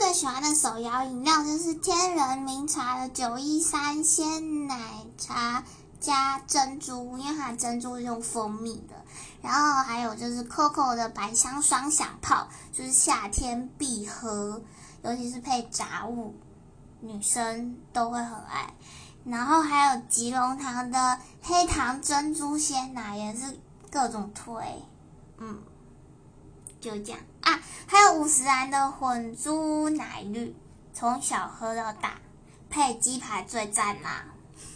最喜欢的手摇饮料就是天人茗茶的九一三鲜奶茶加珍珠，因为它珍珠是用蜂蜜的。然后还有就是 Coco 的百香双响炮，就是夏天必喝，尤其是配杂物，女生都会很爱。然后还有吉隆堂的黑糖珍珠鲜奶，也是各种推，嗯。就这样啊，还有五十元的混珠奶绿，从小喝到大，配鸡排最赞啦。